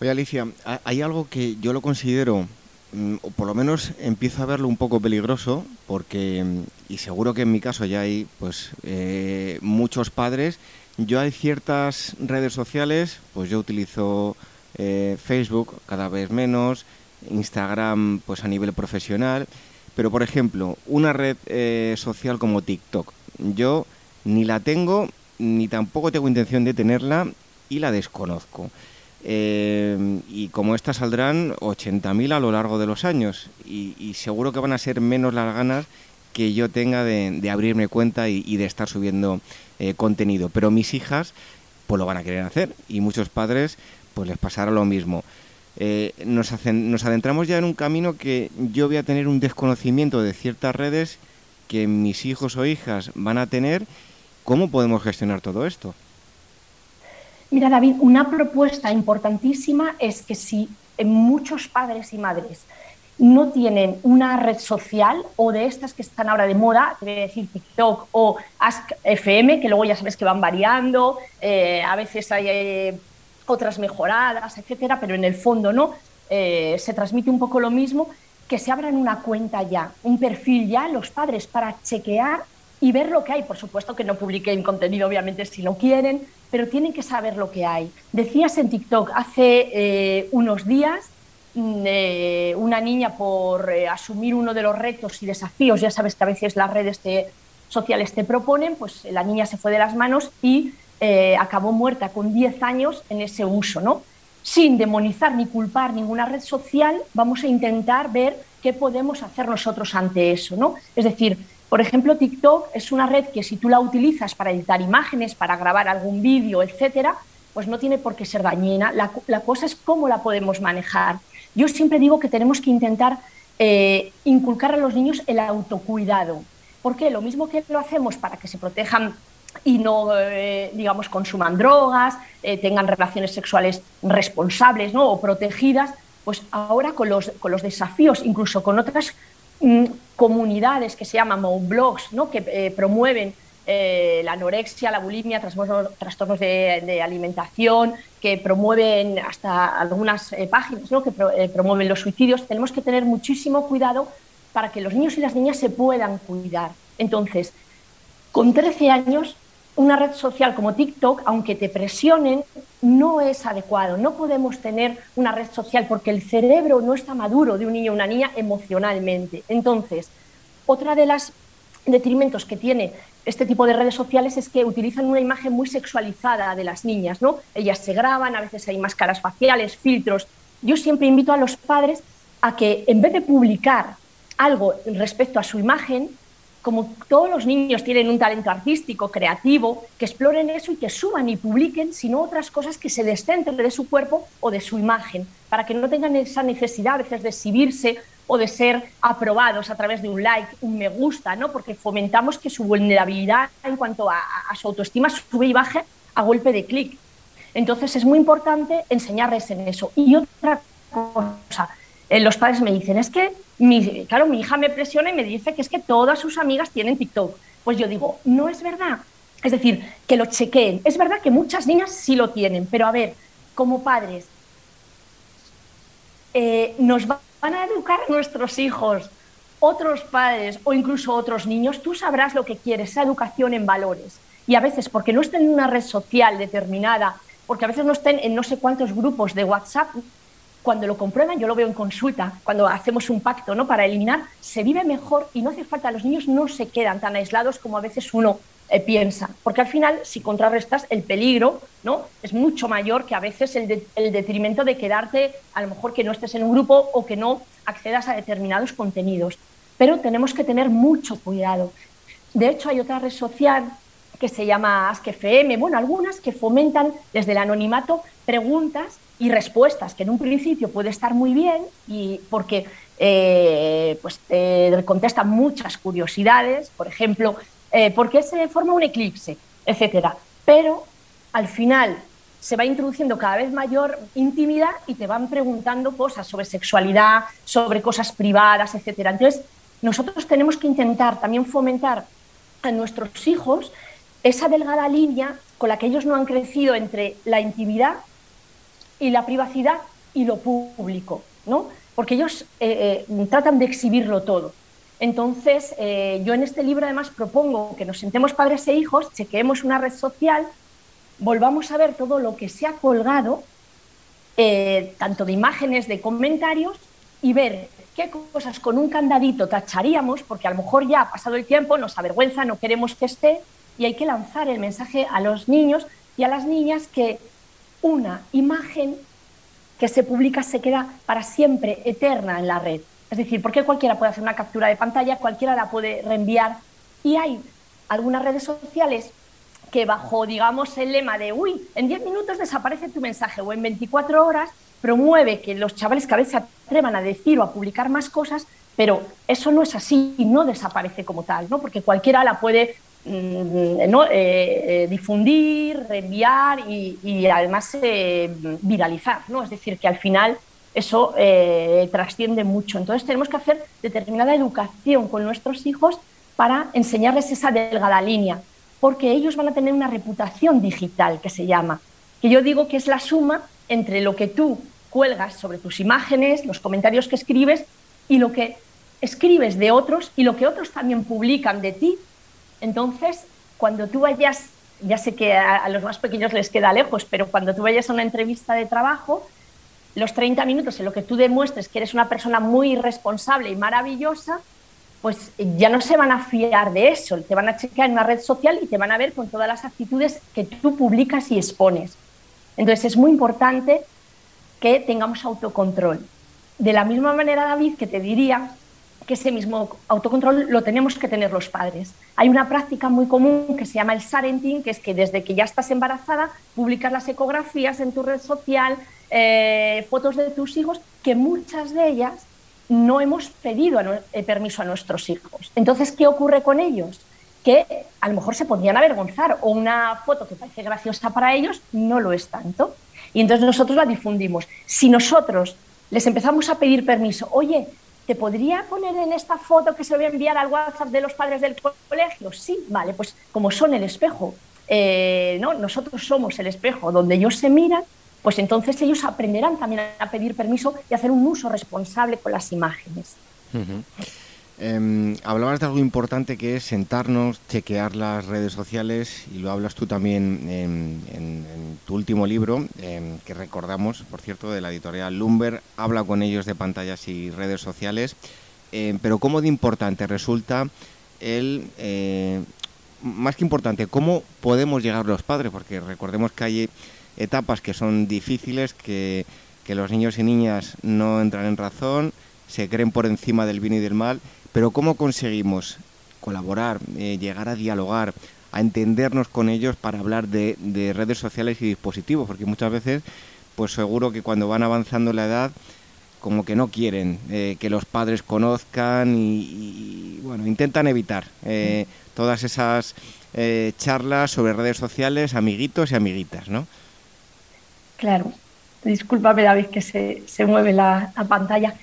Oye, Alicia, hay algo que yo lo considero, mm, o por lo menos empiezo a verlo un poco peligroso, porque, mm, y seguro que en mi caso ya hay pues eh, muchos padres, yo hay ciertas redes sociales, pues yo utilizo eh, Facebook cada vez menos, Instagram pues a nivel profesional, pero por ejemplo, una red eh, social como TikTok, yo ni la tengo, ni tampoco tengo intención de tenerla y la desconozco. Eh, y como estas saldrán 80.000 a lo largo de los años y, seguro que van a ser menos las ganas que yo tenga de, abrirme cuenta y, de estar subiendo contenido. Pero mis hijas pues lo van a querer hacer y muchos padres pues les pasará lo mismo. Eh, nos, hacen, nos adentramos ya en un camino que yo voy a tener un desconocimiento de ciertas redes que mis hijos o hijas van a tener. ¿Cómo podemos gestionar todo esto? Mira, David, una propuesta importantísima es que si muchos padres y madres no tienen una red social o de estas que están ahora de moda, te voy a decir TikTok o Ask FM, que luego ya sabes que van variando, eh, a veces hay eh, otras mejoradas, etcétera, pero en el fondo no, eh, se transmite un poco lo mismo, que se abran una cuenta ya, un perfil ya los padres para chequear y ver lo que hay. Por supuesto que no publiquen contenido, obviamente, si no quieren, pero tienen que saber lo que hay. Decías en TikTok hace eh, unos días mm, eh, una niña por asumir uno de los retos y desafíos, ya sabes que a veces las redes sociales te proponen, pues la niña se fue de las manos y acabó muerta con 10 años en ese uso, ¿no? Sin demonizar ni culpar ninguna red social, vamos a intentar ver qué podemos hacer nosotros ante eso, ¿no? Es decir, por ejemplo, TikTok es una red que si tú la utilizas para editar imágenes, para grabar algún vídeo, etcétera, pues no tiene por qué ser dañina. La, cosa es cómo la podemos manejar. Yo siempre digo que tenemos que intentar eh, inculcar a los niños el autocuidado. porque Lo mismo que lo hacemos para que se protejan y no, eh, digamos, consuman drogas, eh, tengan relaciones sexuales responsables ¿no? o protegidas, pues ahora con los, con los desafíos, incluso con otras mm, comunidades que se llaman blogs, ¿no? que eh, promueven la anorexia, la bulimia, trastornos, de, alimentación, que promueven hasta algunas páginas ¿no? que promueven los suicidios, tenemos que tener muchísimo cuidado para que los niños y las niñas se puedan cuidar. Entonces, con 13 años una red social como TikTok, aunque te presionen, no es adecuado. No podemos tener una red social porque el cerebro no está maduro de un niño o una niña emocionalmente. Entonces, otra de las detrimentos que tiene este tipo de redes sociales es que utilizan una imagen muy sexualizada de las niñas, ¿no? Ellas se graban, a veces hay máscaras faciales, filtros. Yo siempre invito a los padres a que en vez de publicar algo respecto a su imagen, como todos los niños tienen un talento artístico, creativo, que exploren eso y que suban y publiquen, sino otras cosas que se descentren de su cuerpo o de su imagen, para que no tengan esa necesidad a veces de exhibirse o de ser aprobados a través de un like, un me gusta, ¿no? porque fomentamos que su vulnerabilidad en cuanto a, a su autoestima sube y baje a golpe de clic. Entonces es muy importante enseñarles en eso. Y otra cosa, eh, los padres me dicen, es que, mi, claro, mi hija me presiona y me dice que es que todas sus amigas tienen TikTok. Pues yo digo, no es verdad. Es decir, que lo chequeen. Es verdad que muchas niñas sí lo tienen, pero a ver, como padres, eh, nos van a educar nuestros hijos, otros padres o incluso otros niños, tú sabrás lo que quieres, esa educación en valores. Y a veces, porque no estén en una red social determinada, porque a veces no estén en no sé cuántos grupos de WhatsApp, cuando lo comprueban, yo lo veo en consulta, cuando hacemos un pacto ¿no? para eliminar, se vive mejor y no hace falta, los niños no se quedan tan aislados como a veces uno eh, piensa, porque al final, si contrarrestas, el peligro ¿no? es mucho mayor que a veces el, el detrimento de quedarte, a lo mejor que no estés en un grupo o que no accedas a determinados contenidos. Pero tenemos que tener mucho cuidado. De hecho, hay otra red social que se llama AskFM, bueno, algunas que fomentan desde el anonimato preguntas y respuestas, que en un principio puede estar muy bien y porque eh, pues, te contestan muchas curiosidades, por ejemplo, eh, ¿por qué se forma un eclipse? etcétera. Pero al final se va introduciendo cada vez mayor intimidad y te van preguntando cosas sobre sexualidad, sobre cosas privadas, etcétera. Entonces, nosotros tenemos que intentar también fomentar a nuestros hijos esa delgada línea con la que ellos no han crecido entre la intimidad y la privacidad y lo público, ¿no? Porque ellos eh, eh, tratan de exhibirlo todo. Entonces, eh, yo en este libro además propongo que nos sentemos padres e hijos, chequeemos una red social, volvamos a ver todo lo que se ha colgado, tanto de imágenes, de comentarios, y ver qué cosas con un candadito tacharíamos, porque a lo mejor ya ha pasado el tiempo, nos avergüenza, no queremos que esté, y hay que lanzar el mensaje a los niños y a las niñas que una imagen que se publica se queda para siempre eterna en la red. Es decir, porque cualquiera puede hacer una captura de pantalla, cualquiera la puede reenviar y hay algunas redes sociales que bajo, digamos, el lema de, uy, en 10 minutos desaparece tu mensaje o en 24 horas, promueve que los chavales cada vez se atrevan a decir o a publicar más cosas, pero eso no es así y no desaparece como tal, ¿no? porque cualquiera la puede ¿no? Eh, eh, difundir, reenviar y, además eh, viralizar. ¿no? Es decir, que al final eso trasciende mucho. Entonces tenemos que hacer determinada educación con nuestros hijos para enseñarles esa delgada línea, porque ellos van a tener una reputación digital que se llama, que yo digo que es la suma entre lo que tú cuelgas sobre tus imágenes, los comentarios que escribes y lo que escribes de otros y lo que otros también publican de ti entonces, cuando tú vayas, ya sé que a, los más pequeños les queda lejos, pero cuando tú vayas a una entrevista de trabajo, los 30 minutos en lo que tú demuestres que eres una persona muy responsable y maravillosa, pues ya no se van a fiar de eso, te van a chequear en una red social y te van a ver con todas las actitudes que tú publicas y expones. Entonces es muy importante que tengamos autocontrol. De la misma manera, David, que te diría que ese mismo autocontrol lo tenemos que tener los padres. Hay una práctica muy común que se llama el sarenting, que es que desde que ya estás embarazada, publicas las ecografías en tu red social, eh, fotos de tus hijos, que muchas de ellas no hemos pedido eh, permiso a nuestros hijos. Entonces, ¿qué ocurre con ellos? Que a lo mejor se podrían avergonzar o una foto que parece graciosa para ellos no lo es tanto. Y entonces nosotros la difundimos. Si nosotros les empezamos a pedir permiso. Oye, ¿te podría poner en esta foto que se voy a enviar al WhatsApp de los padres del colegio? Sí, vale, pues como son el espejo, eh, ¿no? nosotros somos el espejo donde ellos se miran, pues entonces ellos aprenderán también a pedir permiso y hacer un uso responsable con las imágenes. Em, hablabas de algo importante que es sentarnos, chequear las redes sociales y lo hablas tú también en, tu último libro, em, que recordamos, por cierto, de la editorial Lumber, habla con ellos de pantallas y redes sociales, em, pero cómo de importante resulta el, eh, más que importante, cómo podemos llegar los padres, porque recordemos que hay etapas que son difíciles, que, que los niños y niñas no entran en razón, se creen por encima del bien y del mal, pero ¿cómo conseguimos colaborar, eh, llegar a dialogar, a entendernos con ellos para hablar de, redes sociales y dispositivos? Porque muchas veces, pues seguro que cuando van avanzando la edad, como que no quieren eh, que los padres conozcan y, bueno, intentan evitar eh, todas esas charlas sobre redes sociales, amiguitos y amiguitas, ¿no? Claro. Discúlpame, David, que se, se mueve la, la pantalla.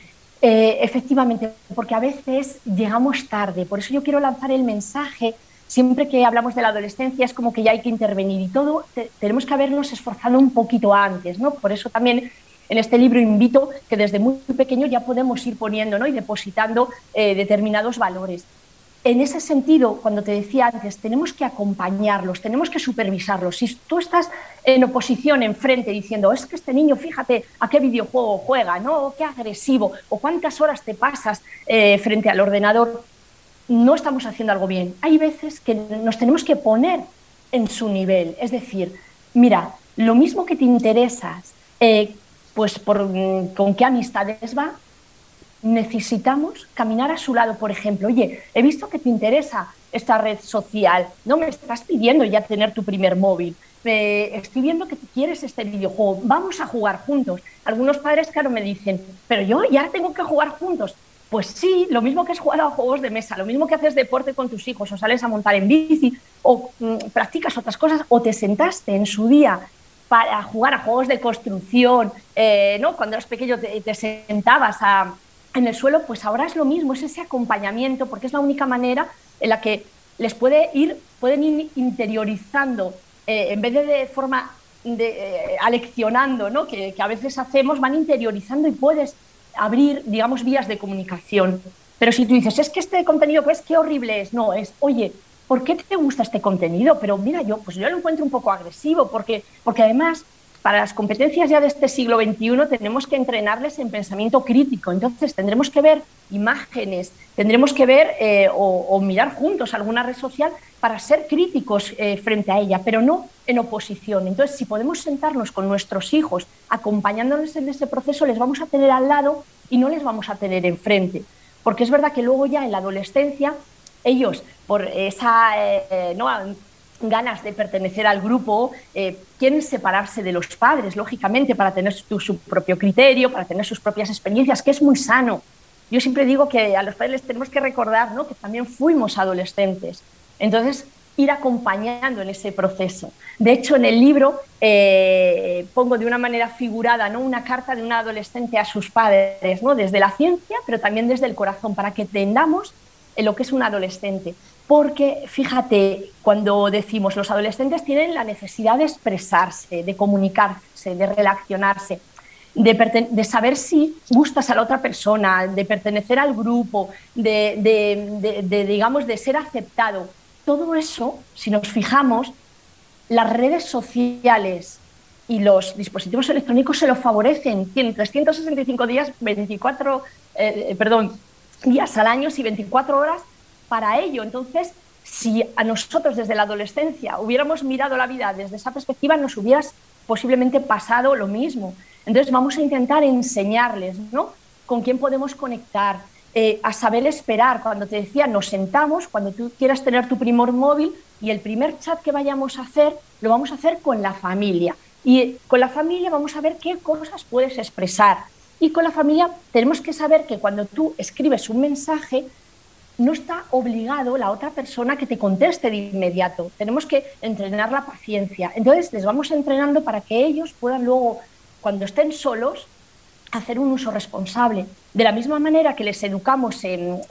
Eh, efectivamente, porque a veces llegamos tarde. Por eso yo quiero lanzar el mensaje. Siempre que hablamos de la adolescencia es como que ya hay que intervenir y todo tenemos que habernos esforzado un poquito antes, ¿no? Por eso también en este libro invito que desde muy pequeño ya podemos ir poniendo ¿no? y depositando eh, determinados valores en ese sentido, cuando te decía antes, tenemos que acompañarlos, tenemos que supervisarlos. Si tú estás en oposición enfrente diciendo, es que este niño, fíjate a qué videojuego juega, ¿no? qué agresivo, o cuántas horas te pasas eh, frente al ordenador, no estamos haciendo algo bien. Hay veces que nos tenemos que poner en su nivel. Es decir, mira, lo mismo que te interesas, eh, pues mm, con qué amistades va, necesitamos caminar a su lado, por ejemplo, oye, he visto que te interesa esta red social, no me estás pidiendo ya tener tu primer móvil, estoy viendo que quieres este videojuego, vamos a jugar juntos. Algunos padres, claro, me dicen, pero yo ya tengo que jugar juntos. Pues sí, lo mismo que es jugar a juegos de mesa, lo mismo que haces deporte con tus hijos o sales a montar en bici o mm, practicas otras cosas o te sentaste en su día para jugar a juegos de construcción, eh, ¿no? Cuando eras pequeño te sentabas a, en el suelo, pues ahora es lo mismo, es ese acompañamiento, porque es la única manera en la que les puede ir, pueden ir interiorizando, eh, en vez de de forma de, eh, aleccionando, ¿no? Que, a veces hacemos, van interiorizando y puedes abrir, digamos, vías de comunicación. Pero si tú dices, es que este contenido, pues qué horrible es, no, es, oye, ¿por qué te gusta este contenido? Pero mira, yo, pues yo lo encuentro un poco agresivo, porque, porque además para las competencias ya de este siglo XXI tenemos que entrenarles en pensamiento crítico. Entonces tendremos que ver imágenes, tendremos que ver eh, o, mirar juntos alguna red social para ser críticos eh, frente a ella, pero no en oposición. Entonces, si podemos sentarnos con nuestros hijos acompañándoles en ese proceso, les vamos a tener al lado y no les vamos a tener enfrente. Porque es verdad que luego ya en la adolescencia ellos, por esa eh, ¿no? Ganas de pertenecer al grupo, eh, quieren separarse de los padres, lógicamente, para tener su, propio criterio, para tener sus propias experiencias, que es muy sano. Yo siempre digo que a los padres les tenemos que recordar ¿no? que también fuimos adolescentes. Entonces, ir acompañando en ese proceso. De hecho, en el libro eh, pongo de una manera figurada ¿no? una carta de un adolescente a sus padres, ¿no? desde la ciencia, pero también desde el corazón, para que entendamos en lo que es un adolescente porque fíjate, cuando decimos los adolescentes tienen la necesidad de expresarse, de comunicarse, de relacionarse, de, saber si gustas a la otra persona, de pertenecer al grupo, de, digamos, de ser aceptado. Todo eso, si nos fijamos, las redes sociales y los dispositivos electrónicos se lo favorecen. Tienen 365 días, 24, eh, perdón, días al año y 24 horas para ello. Entonces, si a nosotros desde la adolescencia hubiéramos mirado la vida desde esa perspectiva, nos hubieras posiblemente pasado lo mismo. Entonces, vamos a intentar enseñarles, ¿no? Con quién podemos conectar, eh, a saber esperar. Cuando te decía, nos sentamos, cuando tú quieras tener tu primer móvil y el primer chat que vayamos a hacer, lo vamos a hacer con la familia. Y con la familia vamos a ver qué cosas puedes expresar. Y con la familia tenemos que saber que cuando tú escribes un mensaje, no está obligado la otra persona que te conteste de inmediato. Tenemos que entrenar la paciencia. Entonces les vamos entrenando para que ellos puedan luego, cuando estén solos, hacer un uso responsable. De la misma manera que les educamos en,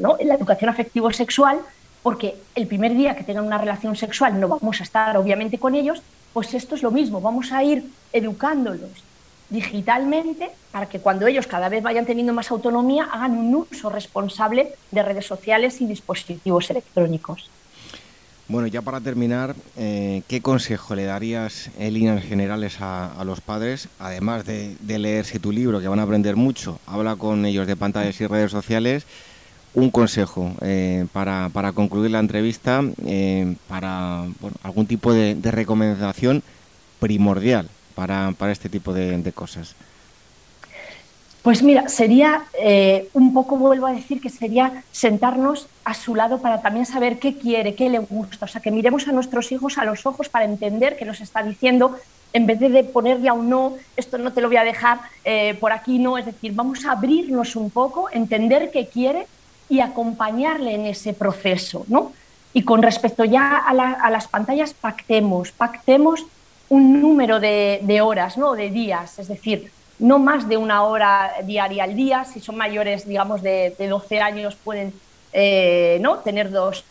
la educación afectivo-sexual, porque el primer día que tengan una relación sexual no vamos a estar obviamente con ellos, pues esto es lo mismo, vamos a ir educándolos digitalmente para que cuando ellos cada vez vayan teniendo más autonomía hagan un uso responsable de redes sociales y dispositivos electrónicos. Bueno, ya para terminar, eh, ¿qué consejo le darías en líneas generales a, los padres, además de, leerse tu libro, que van a aprender mucho? Habla con ellos de pantallas y redes sociales. Un consejo eh, para, concluir la entrevista, eh, para algún tipo de, recomendación primordial para, este tipo de cosas. Pues mira, sería eh, un poco, vuelvo a decir, que sería sentarnos a su lado para también saber qué quiere, qué le gusta. O sea, que miremos a nuestros hijos a los ojos para entender qué nos está diciendo, en vez de ponerle a un no, esto no te lo voy a dejar, eh, por aquí no. Es decir, vamos a abrirnos un poco, entender qué quiere y acompañarle en ese proceso, ¿no? Y con respecto ya a, las pantallas, pactemos, pactemos un número de, de horas, ¿no? De días, es decir, no más de una hora diaria al día. Si son mayores, digamos, de, 12 años, pueden eh, ¿no? tener dos,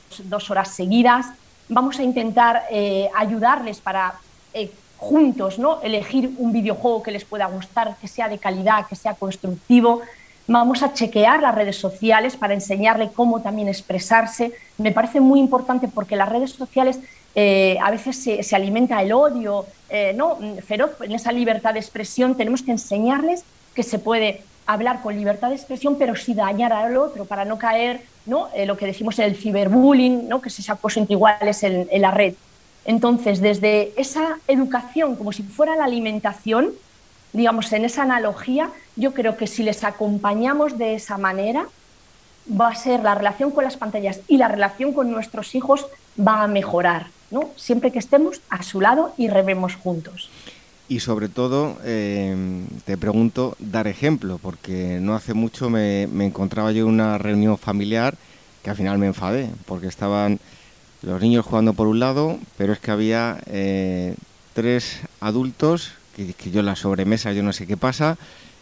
horas seguidas. Vamos a intentar eh, ayudarles para eh, juntos ¿no? elegir un videojuego que les pueda gustar, que sea de calidad, que sea constructivo. Vamos a chequear las redes sociales para enseñarle cómo también expresarse. Me parece muy importante porque las redes sociales eh, a veces se, alimenta el odio, eh, ¿no? feroz en esa libertad de expresión, tenemos que enseñarles que se puede hablar con libertad de expresión, pero sin dañar al otro, para no caer ¿no? Eh, lo que decimos el ciberbullying, ¿no? que es acoso entre iguales en, en la red. Entonces, desde esa educación, como si fuera la alimentación, digamos, en esa analogía, yo creo que si les acompañamos de esa manera, va a ser la relación con las pantallas y la relación con nuestros hijos va a mejorar. Siempre que estemos a su lado y rememos juntos. Y sobre todo, eh, te pregunto, dar ejemplo, porque no hace mucho me, encontraba yo en una reunión familiar que al final me enfadé, porque estaban los niños jugando por un lado, pero es que había eh, tres adultos, que, yo la sobremesa yo no sé qué pasa,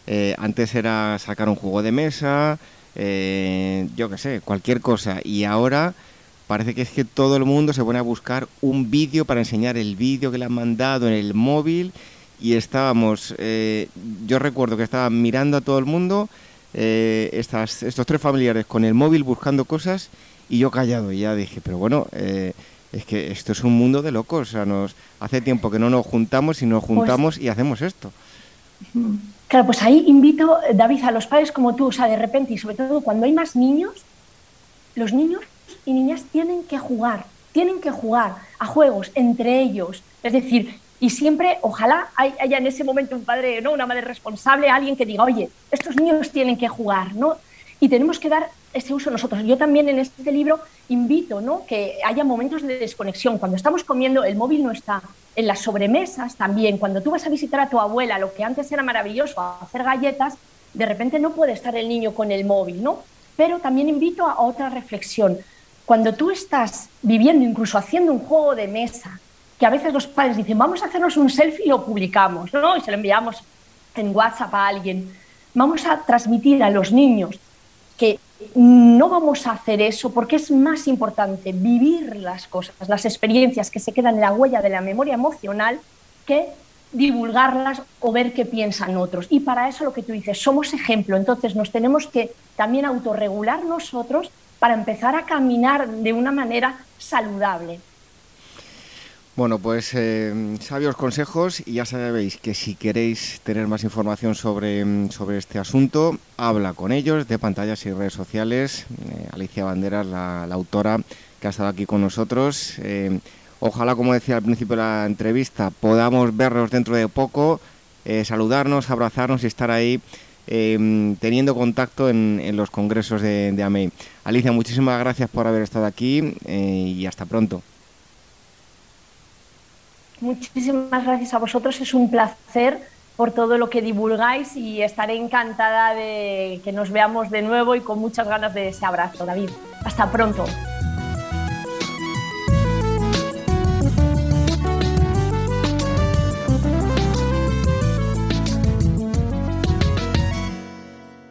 eh, antes era sacar un juego de mesa, yo qué sé, cualquier cosa, y ahora parece que es que todo el mundo se pone a buscar un vídeo para enseñar el vídeo que le han mandado en el móvil y estábamos, eh, yo recuerdo que estaba mirando a todo el mundo, eh, estas, estos tres familiares con el móvil buscando cosas y yo callado y ya dije, pero bueno, eh, es que esto es un mundo de locos, o sea, nos hace tiempo que no nos juntamos y nos pues juntamos y hacemos esto. Claro, pues ahí invito, David, a los padres como tú, o sea, de repente y sobre todo cuando hay más niños, los niños y niñas tienen que jugar, tienen que jugar a juegos entre ellos. Es decir, y siempre, ojalá haya en ese momento un padre, ¿no? una madre responsable, alguien que diga, oye, estos niños tienen que jugar, ¿no? Y tenemos que dar ese uso nosotros. Yo también en este libro invito ¿no? que haya momentos de desconexión. Cuando estamos comiendo, el móvil no está. En las sobremesas también, cuando tú vas a visitar a tu abuela, lo que antes era maravilloso, hacer galletas, de repente no puede estar el niño con el móvil, ¿no? Pero también invito a otra reflexión. Cuando tú estás viviendo, incluso haciendo un juego de mesa, que a veces los padres dicen, vamos a hacernos un selfie y lo publicamos, ¿no? Y se lo enviamos en WhatsApp a alguien. Vamos a transmitir a los niños que no vamos a hacer eso porque es más importante vivir las cosas, las experiencias que se quedan en la huella de la memoria emocional que divulgarlas o ver qué piensan otros. Y para eso lo que tú dices, somos ejemplo, entonces nos tenemos que también autorregular nosotros para empezar a caminar de una manera saludable. Bueno, pues eh, sabios consejos y ya sabéis que si queréis tener más información sobre, sobre este asunto, habla con ellos de pantallas y redes sociales. Eh, Alicia Banderas, la, autora que ha estado aquí con nosotros. Eh, ojalá, como decía al principio de la entrevista, podamos vernos dentro de poco, saludarnos, abrazarnos y estar ahí Em, teniendo contacto en, los congresos de, AMEI. Alicia, muchísimas gracias por haber estado aquí eh, y hasta pronto. Muchísimas gracias a vosotros, es un placer por todo lo que divulgáis y estaré encantada de que nos veamos de nuevo y con muchas ganas de ese abrazo, David. Hasta pronto.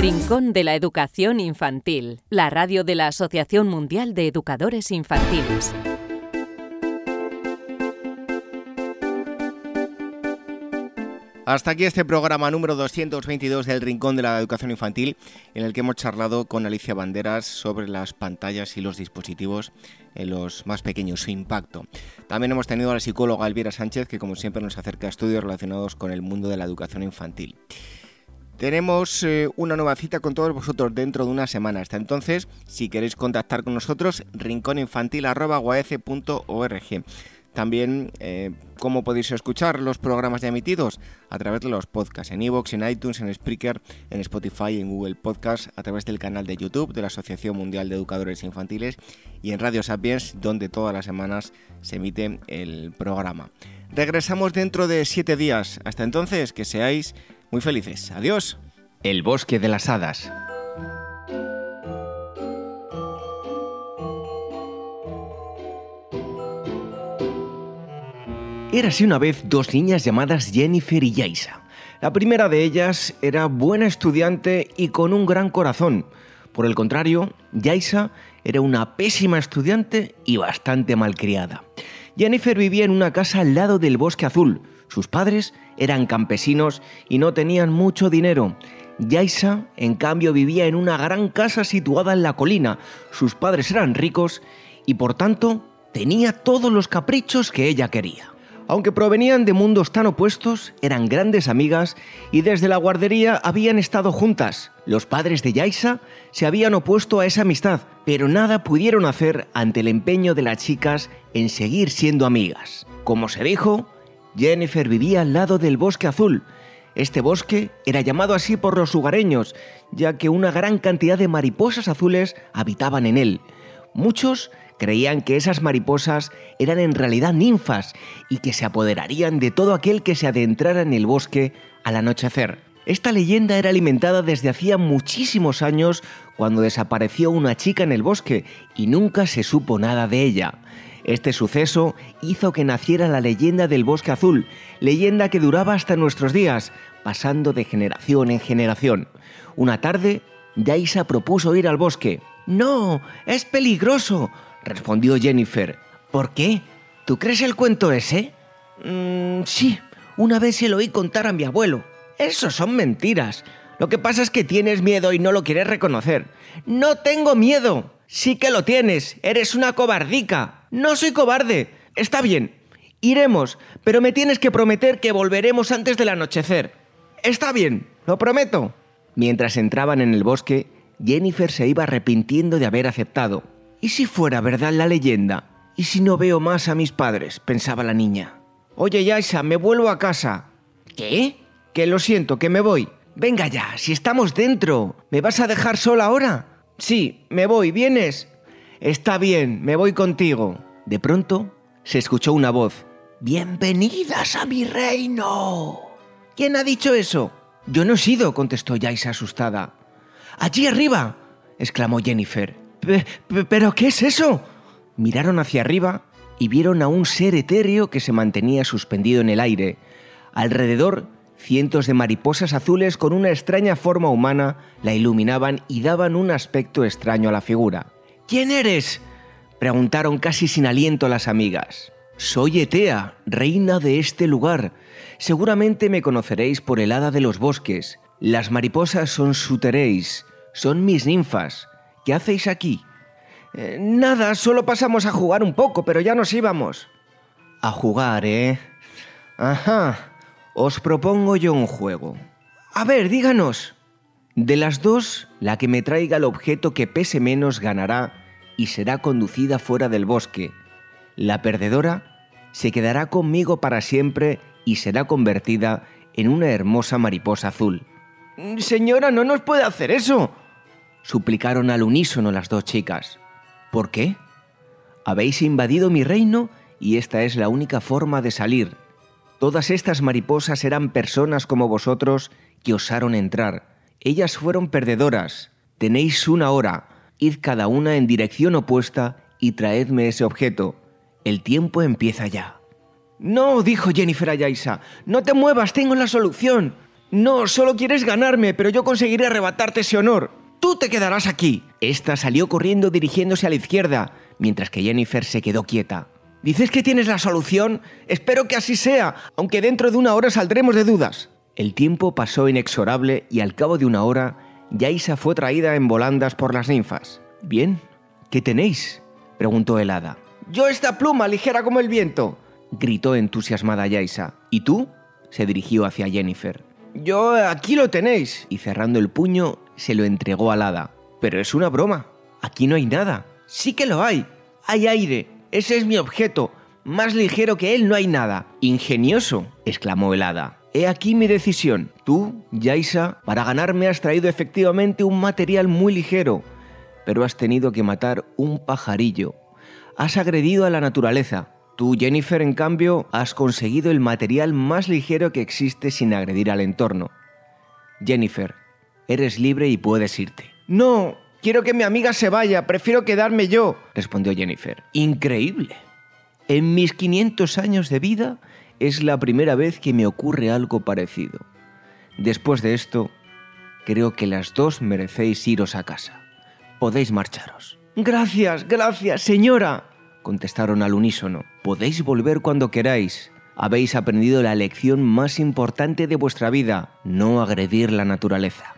Rincón de la Educación Infantil, la radio de la Asociación Mundial de Educadores Infantiles. Hasta aquí este programa número 222 del Rincón de la Educación Infantil, en el que hemos charlado con Alicia Banderas sobre las pantallas y los dispositivos en los más pequeños, su impacto. También hemos tenido a la psicóloga Elvira Sánchez, que como siempre nos acerca a estudios relacionados con el mundo de la educación infantil. Tenemos eh, una nueva cita con todos vosotros dentro de una semana. Hasta entonces, si queréis contactar con nosotros, rincóninfantil.org. También, eh, ¿cómo podéis escuchar los programas ya emitidos? A través de los podcasts, en iVoox, en iTunes, en Spreaker, en Spotify, en Google Podcasts, a través del canal de YouTube de la Asociación Mundial de Educadores Infantiles y en Radio Sapiens, donde todas las semanas se emite el programa. Regresamos dentro de siete días. Hasta entonces, que seáis muy felices. Adiós. El bosque de las hadas. Érase una vez dos niñas llamadas Jennifer y Yaisa. La primera de ellas era buena estudiante y con un gran corazón. Por el contrario, Yaisa era una pésima estudiante y bastante malcriada. Jennifer vivía en una casa al lado del bosque azul. Sus padres eran campesinos y no tenían mucho dinero. Yaisa, en cambio, vivía en una gran casa situada en la colina. Sus padres eran ricos y, por tanto, tenía todos los caprichos que ella quería. Aunque provenían de mundos tan opuestos, eran grandes amigas y desde la guardería habían estado juntas. Los padres de Yaisa se habían opuesto a esa amistad, pero nada pudieron hacer ante el empeño de las chicas en seguir siendo amigas. Como se dijo, Jennifer vivía al lado del bosque azul. Este bosque era llamado así por los lugareños, ya que una gran cantidad de mariposas azules habitaban en él. Muchos creían que esas mariposas eran en realidad ninfas y que se apoderarían de todo aquel que se adentrara en el bosque al anochecer. Esta leyenda era alimentada desde hacía muchísimos años cuando desapareció una chica en el bosque y nunca se supo nada de ella. Este suceso hizo que naciera la leyenda del bosque azul, leyenda que duraba hasta nuestros días, pasando de generación en generación. Una tarde, Yaisa propuso ir al bosque. No, es peligroso, respondió Jennifer. ¿Por qué? ¿Tú crees el cuento ese? Mm, sí, una vez se lo oí contar a mi abuelo. Eso son mentiras. Lo que pasa es que tienes miedo y no lo quieres reconocer. No tengo miedo. Sí que lo tienes. Eres una cobardica. No soy cobarde. Está bien. Iremos, pero me tienes que prometer que volveremos antes del anochecer. Está bien, lo prometo. Mientras entraban en el bosque, Jennifer se iba arrepintiendo de haber aceptado. ¿Y si fuera verdad la leyenda? ¿Y si no veo más a mis padres? pensaba la niña. Oye, Yaisa, me vuelvo a casa. ¿Qué? Que lo siento, que me voy. Venga ya, si estamos dentro. ¿Me vas a dejar sola ahora? Sí, me voy, ¿vienes? Está bien, me voy contigo. De pronto se escuchó una voz. Bienvenidas a mi reino. ¿Quién ha dicho eso? Yo no he sido, contestó Yaisa asustada. Allí arriba, exclamó Jennifer. ¿Pero qué es eso? Miraron hacia arriba y vieron a un ser etéreo que se mantenía suspendido en el aire. Alrededor, cientos de mariposas azules con una extraña forma humana la iluminaban y daban un aspecto extraño a la figura. ¿Quién eres? preguntaron casi sin aliento las amigas. Soy Etea, reina de este lugar. Seguramente me conoceréis por el hada de los bosques. Las mariposas son suteréis, son mis ninfas. ¿Qué hacéis aquí? Eh, nada, solo pasamos a jugar un poco, pero ya nos íbamos. A jugar, ¿eh? Ajá, os propongo yo un juego. A ver, díganos. De las dos, la que me traiga el objeto que pese menos ganará y será conducida fuera del bosque. La perdedora se quedará conmigo para siempre y será convertida en una hermosa mariposa azul. Señora, no nos puede hacer eso, suplicaron al unísono las dos chicas. ¿Por qué? Habéis invadido mi reino y esta es la única forma de salir. Todas estas mariposas eran personas como vosotros que osaron entrar. Ellas fueron perdedoras. Tenéis una hora. Id cada una en dirección opuesta y traedme ese objeto. El tiempo empieza ya. No, dijo Jennifer a no te muevas, tengo la solución. No, solo quieres ganarme, pero yo conseguiré arrebatarte ese honor. Tú te quedarás aquí. Esta salió corriendo dirigiéndose a la izquierda, mientras que Jennifer se quedó quieta. ¿Dices que tienes la solución? Espero que así sea, aunque dentro de una hora saldremos de dudas. El tiempo pasó inexorable y al cabo de una hora, Yaisa fue traída en volandas por las ninfas. Bien, ¿qué tenéis? preguntó el hada. Yo esta pluma ligera como el viento, gritó entusiasmada Yaisa. ¿Y tú? se dirigió hacia Jennifer. Yo aquí lo tenéis. Y cerrando el puño, se lo entregó al hada. Pero es una broma. Aquí no hay nada. Sí que lo hay. Hay aire. Ese es mi objeto. Más ligero que él no hay nada. Ingenioso, exclamó el hada. He aquí mi decisión. Tú, Yaisa, para ganarme has traído efectivamente un material muy ligero, pero has tenido que matar un pajarillo. Has agredido a la naturaleza. Tú, Jennifer, en cambio, has conseguido el material más ligero que existe sin agredir al entorno. Jennifer, eres libre y puedes irte. No, quiero que mi amiga se vaya, prefiero quedarme yo, respondió Jennifer. Increíble. En mis 500 años de vida es la primera vez que me ocurre algo parecido. Después de esto, creo que las dos merecéis iros a casa. Podéis marcharos. Gracias, gracias, señora, contestaron al unísono. Podéis volver cuando queráis. Habéis aprendido la lección más importante de vuestra vida, no agredir la naturaleza.